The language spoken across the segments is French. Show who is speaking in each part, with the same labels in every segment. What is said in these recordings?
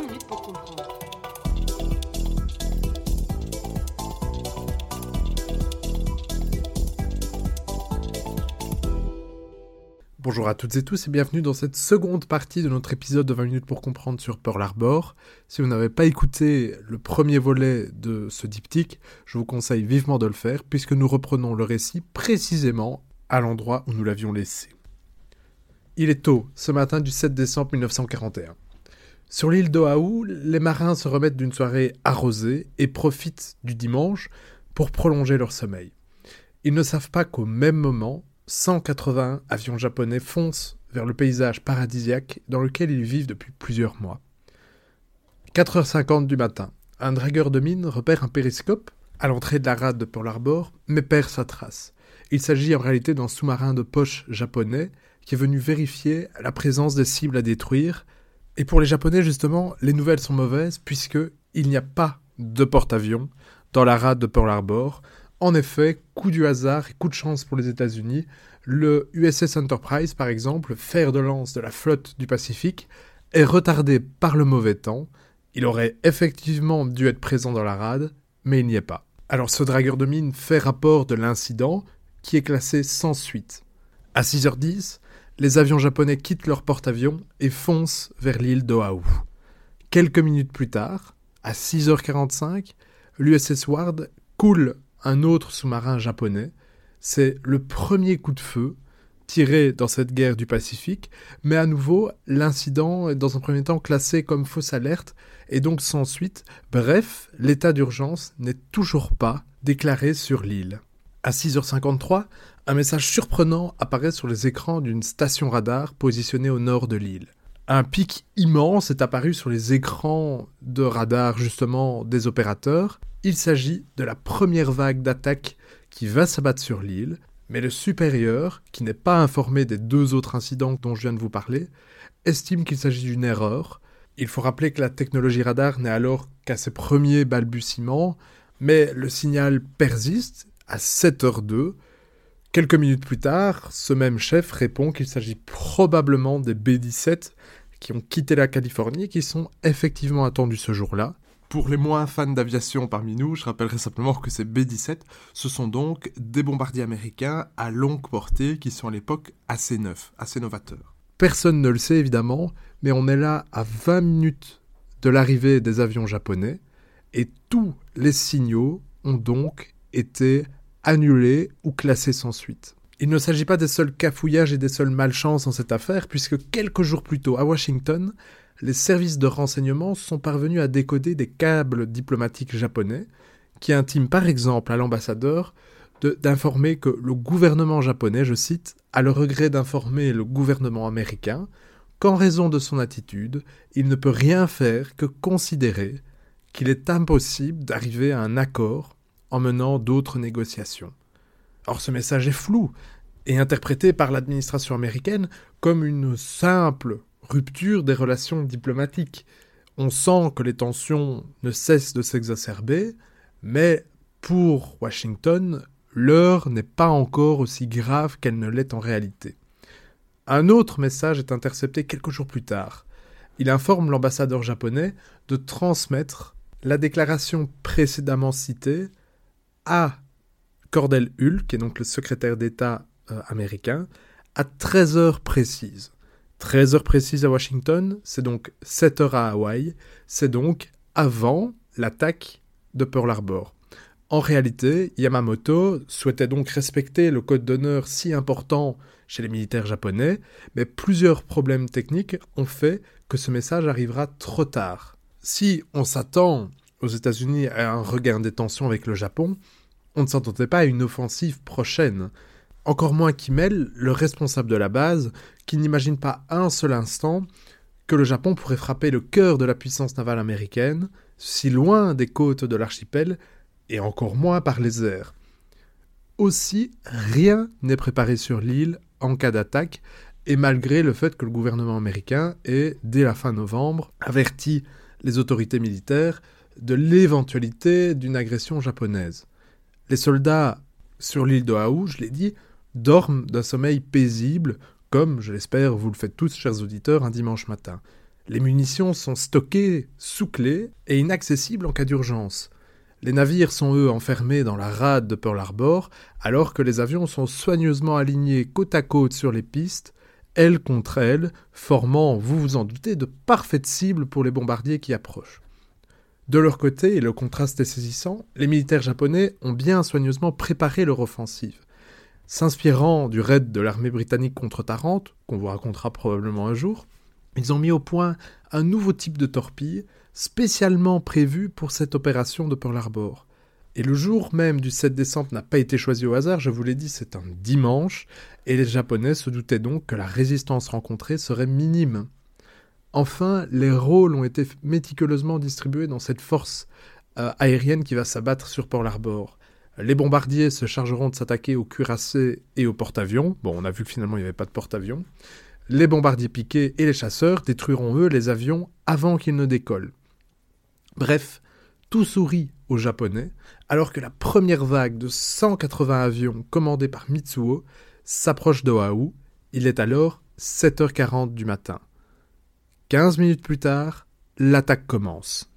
Speaker 1: 20 minutes pour comprendre.
Speaker 2: Bonjour à toutes et tous et bienvenue dans cette seconde partie de notre épisode de 20 minutes pour comprendre sur Pearl Harbor. Si vous n'avez pas écouté le premier volet de ce diptyque, je vous conseille vivement de le faire puisque nous reprenons le récit précisément à l'endroit où nous l'avions laissé. Il est tôt, ce matin du 7 décembre 1941. Sur l'île d'Oahu, les marins se remettent d'une soirée arrosée et profitent du dimanche pour prolonger leur sommeil. Ils ne savent pas qu'au même moment, 180 avions japonais foncent vers le paysage paradisiaque dans lequel ils vivent depuis plusieurs mois. 4h50 du matin, un dragueur de mine repère un périscope à l'entrée de la rade de Pearl Harbor, mais perd sa trace. Il s'agit en réalité d'un sous-marin de poche japonais qui est venu vérifier la présence des cibles à détruire. Et pour les Japonais, justement, les nouvelles sont mauvaises puisque il n'y a pas de porte-avions dans la rade de Pearl Harbor. En effet, coup du hasard et coup de chance pour les États-Unis, le USS Enterprise, par exemple, fer de lance de la flotte du Pacifique, est retardé par le mauvais temps. Il aurait effectivement dû être présent dans la rade, mais il n'y est pas. Alors ce dragueur de mine fait rapport de l'incident, qui est classé sans suite. À 6h10, les avions japonais quittent leur porte-avions et foncent vers l'île d'Oahu. Quelques minutes plus tard, à 6h45, l'USS Ward coule un autre sous-marin japonais. C'est le premier coup de feu tiré dans cette guerre du Pacifique, mais à nouveau, l'incident est dans un premier temps classé comme fausse alerte et donc sans suite. Bref, l'état d'urgence n'est toujours pas déclaré sur l'île. À 6h53, un message surprenant apparaît sur les écrans d'une station radar positionnée au nord de l'île. Un pic immense est apparu sur les écrans de radar justement des opérateurs il s'agit de la première vague d'attaque qui va s'abattre sur l'île, mais le supérieur, qui n'est pas informé des deux autres incidents dont je viens de vous parler, estime qu'il s'agit d'une erreur. Il faut rappeler que la technologie radar n'est alors qu'à ses premiers balbutiements, mais le signal persiste à 7h02. Quelques minutes plus tard, ce même chef répond qu'il s'agit probablement des B-17 qui ont quitté la Californie et qui sont effectivement attendus ce jour-là. Pour les moins fans d'aviation parmi nous, je rappellerai simplement que ces B-17, ce sont donc des bombardiers américains à longue portée qui sont à l'époque assez neufs, assez novateurs. Personne ne le sait évidemment, mais on est là à 20 minutes de l'arrivée des avions japonais et tous les signaux ont donc été annulés ou classés sans suite. Il ne s'agit pas des seuls cafouillages et des seules malchances dans cette affaire, puisque quelques jours plus tôt à Washington, les services de renseignement sont parvenus à décoder des câbles diplomatiques japonais qui intiment par exemple à l'ambassadeur d'informer que le gouvernement japonais, je cite, a le regret d'informer le gouvernement américain qu'en raison de son attitude, il ne peut rien faire que considérer qu'il est impossible d'arriver à un accord en menant d'autres négociations. Or ce message est flou et interprété par l'administration américaine comme une simple rupture des relations diplomatiques. On sent que les tensions ne cessent de s'exacerber, mais pour Washington, l'heure n'est pas encore aussi grave qu'elle ne l'est en réalité. Un autre message est intercepté quelques jours plus tard. Il informe l'ambassadeur japonais de transmettre la déclaration précédemment citée à Cordell Hull, qui est donc le secrétaire d'État euh, américain, à 13 heures précises. 13 heures précises à Washington, c'est donc 7 heures à Hawaï, c'est donc avant l'attaque de Pearl Harbor. En réalité, Yamamoto souhaitait donc respecter le code d'honneur si important chez les militaires japonais, mais plusieurs problèmes techniques ont fait que ce message arrivera trop tard. Si on s'attend aux États-Unis à un regain des tensions avec le Japon, on ne s'attendait pas à une offensive prochaine encore moins Kimmel, le responsable de la base, qui n'imagine pas un seul instant que le Japon pourrait frapper le cœur de la puissance navale américaine, si loin des côtes de l'archipel, et encore moins par les airs. Aussi, rien n'est préparé sur l'île en cas d'attaque, et malgré le fait que le gouvernement américain ait, dès la fin novembre, averti les autorités militaires de l'éventualité d'une agression japonaise. Les soldats sur l'île d'Oahu, je l'ai dit, dorment d'un sommeil paisible, comme, je l'espère, vous le faites tous, chers auditeurs, un dimanche matin. Les munitions sont stockées sous clé et inaccessibles en cas d'urgence. Les navires sont eux enfermés dans la rade de Pearl Harbor, alors que les avions sont soigneusement alignés côte à côte sur les pistes, ailes contre ailes, formant, vous vous en doutez, de parfaites cibles pour les bombardiers qui approchent. De leur côté, et le contraste est saisissant, les militaires japonais ont bien soigneusement préparé leur offensive. S'inspirant du raid de l'armée britannique contre Tarente, qu'on vous racontera probablement un jour, ils ont mis au point un nouveau type de torpille, spécialement prévu pour cette opération de Pearl Harbor. Et le jour même du 7 décembre n'a pas été choisi au hasard, je vous l'ai dit, c'est un dimanche, et les Japonais se doutaient donc que la résistance rencontrée serait minime. Enfin, les rôles ont été méticuleusement distribués dans cette force euh, aérienne qui va s'abattre sur Pearl Harbor. Les bombardiers se chargeront de s'attaquer aux cuirassés et aux porte-avions. Bon, on a vu que finalement il n'y avait pas de porte-avions. Les bombardiers piqués et les chasseurs détruiront eux les avions avant qu'ils ne décollent. Bref, tout sourit aux Japonais, alors que la première vague de 180 avions commandés par Mitsuo s'approche d'Oahu. Il est alors 7h40 du matin. 15 minutes plus tard, l'attaque commence.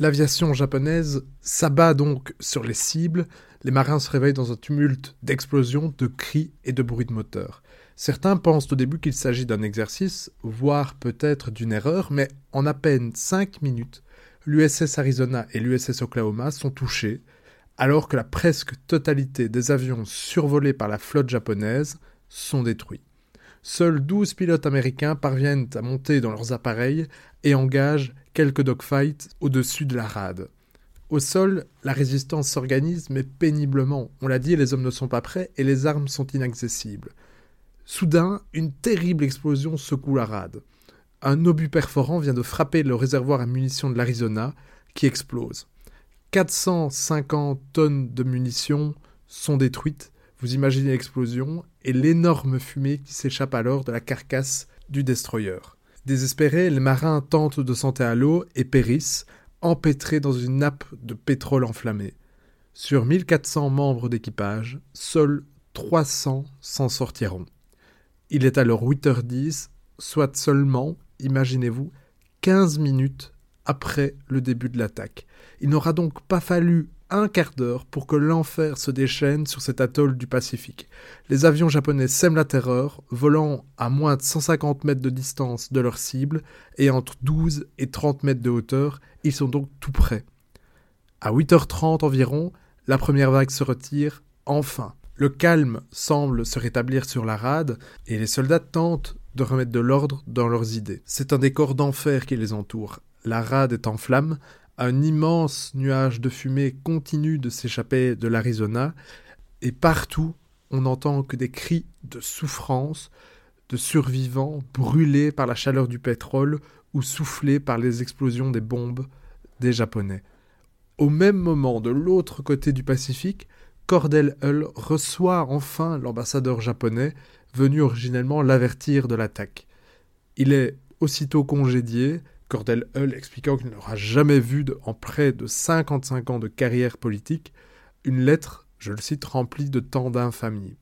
Speaker 2: L'aviation japonaise s'abat donc sur les cibles, les marins se réveillent dans un tumulte d'explosions, de cris et de bruits de moteur. Certains pensent au début qu'il s'agit d'un exercice, voire peut-être d'une erreur, mais en à peine 5 minutes, l'USS Arizona et l'USS Oklahoma sont touchés, alors que la presque totalité des avions survolés par la flotte japonaise sont détruits. Seuls 12 pilotes américains parviennent à monter dans leurs appareils et engagent quelques dogfights au-dessus de la rade. Au sol, la résistance s'organise, mais péniblement. On l'a dit, les hommes ne sont pas prêts et les armes sont inaccessibles. Soudain, une terrible explosion secoue la rade. Un obus perforant vient de frapper le réservoir à munitions de l'Arizona, qui explose. 450 tonnes de munitions sont détruites. Vous imaginez l'explosion et l'énorme fumée qui s'échappe alors de la carcasse du destroyer. Désespérés, les marins tentent de santé à l'eau et périssent, empêtrés dans une nappe de pétrole enflammé. Sur 1400 membres d'équipage, seuls 300 s'en sortiront. Il est alors 8h10, soit seulement, imaginez-vous, 15 minutes après le début de l'attaque. Il n'aura donc pas fallu un quart d'heure pour que l'enfer se déchaîne sur cet atoll du Pacifique. Les avions japonais sèment la terreur, volant à moins de 150 mètres de distance de leur cible et entre 12 et 30 mètres de hauteur, ils sont donc tout prêts. À 8h30 environ, la première vague se retire, enfin. Le calme semble se rétablir sur la rade et les soldats tentent de remettre de l'ordre dans leurs idées. C'est un décor d'enfer qui les entoure. La rade est en flammes, un immense nuage de fumée continue de s'échapper de l'Arizona, et partout on n'entend que des cris de souffrance, de survivants brûlés par la chaleur du pétrole ou soufflés par les explosions des bombes des Japonais. Au même moment, de l'autre côté du Pacifique, Cordell Hull reçoit enfin l'ambassadeur japonais, venu originellement l'avertir de l'attaque. Il est aussitôt congédié, Cordell Hull expliquant qu'il n'aura jamais vu en près de 55 ans de carrière politique une lettre, je le cite, remplie de tant d'infamie.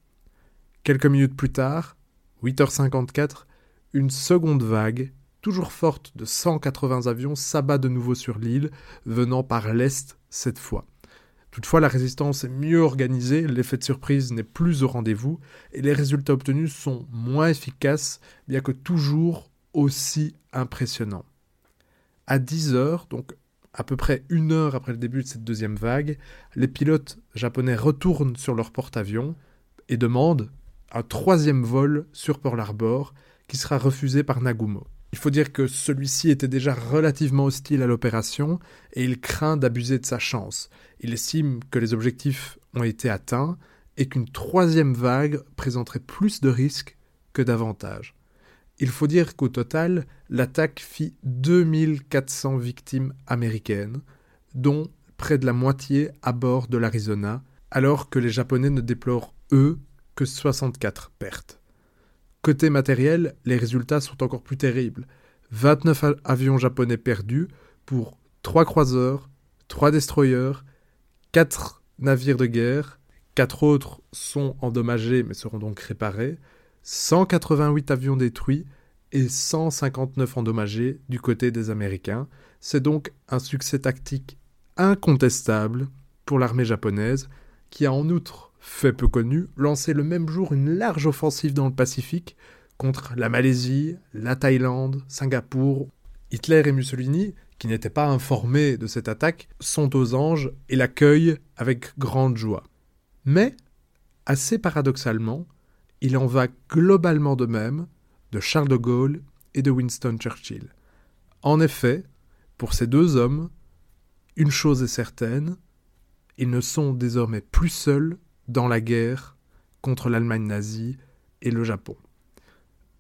Speaker 2: Quelques minutes plus tard, 8h54, une seconde vague, toujours forte de 180 avions, s'abat de nouveau sur l'île, venant par l'est cette fois. Toutefois, la résistance est mieux organisée, l'effet de surprise n'est plus au rendez-vous, et les résultats obtenus sont moins efficaces, bien que toujours aussi impressionnants. À 10 heures, donc à peu près une heure après le début de cette deuxième vague, les pilotes japonais retournent sur leur porte-avions et demandent un troisième vol sur Pearl Harbor, qui sera refusé par Nagumo. Il faut dire que celui-ci était déjà relativement hostile à l'opération et il craint d'abuser de sa chance. Il estime que les objectifs ont été atteints et qu'une troisième vague présenterait plus de risques que d'avantages. Il faut dire qu'au total, l'attaque fit 2400 victimes américaines, dont près de la moitié à bord de l'Arizona, alors que les Japonais ne déplorent, eux, que 64 pertes. Côté matériel, les résultats sont encore plus terribles. 29 avions japonais perdus pour 3 croiseurs, 3 destroyers, 4 navires de guerre, 4 autres sont endommagés mais seront donc réparés, 188 avions détruits et 159 endommagés du côté des Américains. C'est donc un succès tactique incontestable pour l'armée japonaise, qui a en outre, fait peu connu, lancé le même jour une large offensive dans le Pacifique contre la Malaisie, la Thaïlande, Singapour. Hitler et Mussolini, qui n'étaient pas informés de cette attaque, sont aux anges et l'accueillent avec grande joie. Mais, assez paradoxalement, il en va globalement de même de Charles de Gaulle et de Winston Churchill. En effet, pour ces deux hommes, une chose est certaine, ils ne sont désormais plus seuls dans la guerre contre l'Allemagne nazie et le Japon.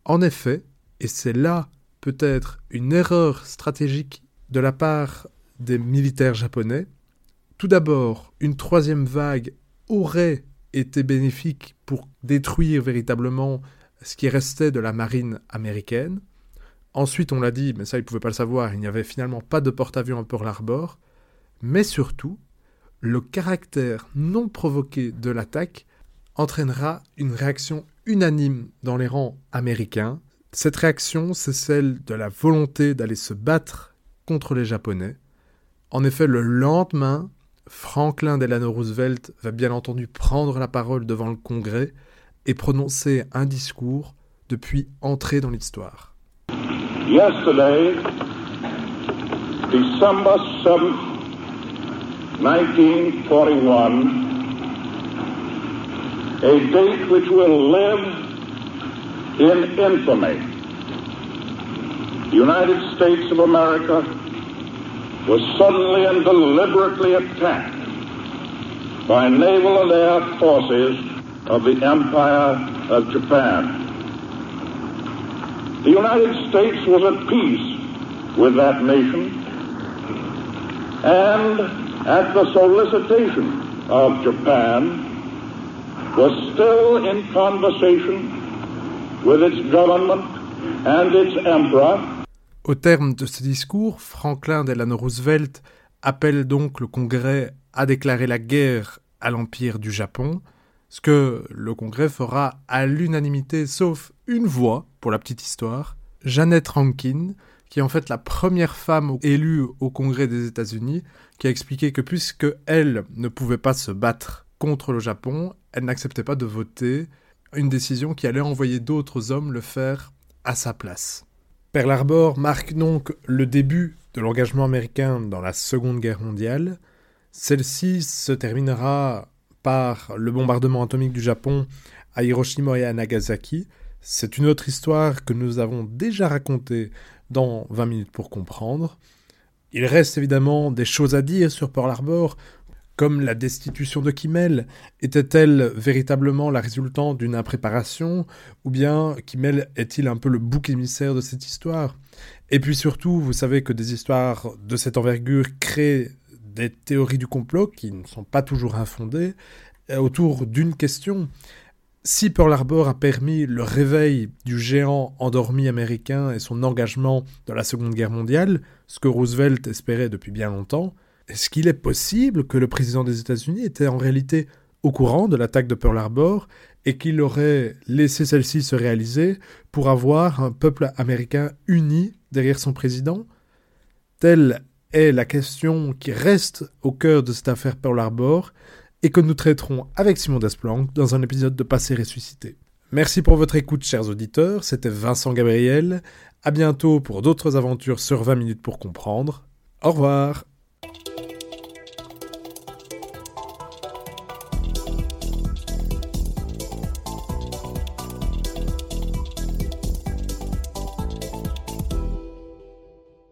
Speaker 2: En effet, et c'est là peut-être une erreur stratégique de la part des militaires japonais, tout d'abord, une troisième vague aurait été bénéfique pour détruire véritablement ce qui restait de la marine américaine. Ensuite, on l'a dit, mais ça, ils ne pouvaient pas le savoir, il n'y avait finalement pas de porte-avions à Pearl Harbor. Mais surtout, le caractère non provoqué de l'attaque entraînera une réaction unanime dans les rangs américains. Cette réaction, c'est celle de la volonté d'aller se battre contre les Japonais. En effet, le lendemain, Franklin Delano Roosevelt va bien entendu prendre la parole devant le Congrès et prononcer un discours depuis entré dans l'histoire.
Speaker 1: Yesterday, December 7, 1941, a date which will live in infamy. The United States of America was suddenly and deliberately attacked by naval and air forces of the Empire of Japan. The United States was at peace with that nation, and at the solicitation of Japan, was still in conversation with its government and its emperor.
Speaker 2: Au terme de ce discours, Franklin Delano Roosevelt appelle donc le Congrès à déclarer la guerre à l'Empire du Japon, ce que le Congrès fera à l'unanimité, sauf une voix, pour la petite histoire, Janet Rankin, qui est en fait la première femme élue au Congrès des États-Unis, qui a expliqué que puisque elle ne pouvait pas se battre contre le Japon, elle n'acceptait pas de voter une décision qui allait envoyer d'autres hommes le faire à sa place. Pearl Harbor marque donc le début de l'engagement américain dans la Seconde Guerre mondiale. Celle-ci se terminera par le bombardement atomique du Japon à Hiroshima et à Nagasaki. C'est une autre histoire que nous avons déjà racontée dans 20 minutes pour comprendre. Il reste évidemment des choses à dire sur Pearl Harbor, comme la destitution de Kimmel. Était-elle véritablement la résultante d'une impréparation, ou bien Kimmel est-il un peu le bouc émissaire de cette histoire? Et puis surtout, vous savez que des histoires de cette envergure créent des théories du complot qui ne sont pas toujours infondées euh, autour d'une question. Si Pearl Harbor a permis le réveil du géant endormi américain et son engagement dans la Seconde Guerre mondiale, ce que Roosevelt espérait depuis bien longtemps, est-ce qu'il est possible que le président des États-Unis était en réalité au courant de l'attaque de Pearl Harbor et qu'il aurait laissé celle-ci se réaliser pour avoir un peuple américain uni derrière son président? Telle est la question qui reste au cœur de cette affaire Pearl Harbor et que nous traiterons avec Simon Desplanques dans un épisode de Passé ressuscité. Merci pour votre écoute, chers auditeurs. C'était Vincent Gabriel. À bientôt pour d'autres aventures sur 20 minutes pour comprendre. Au revoir.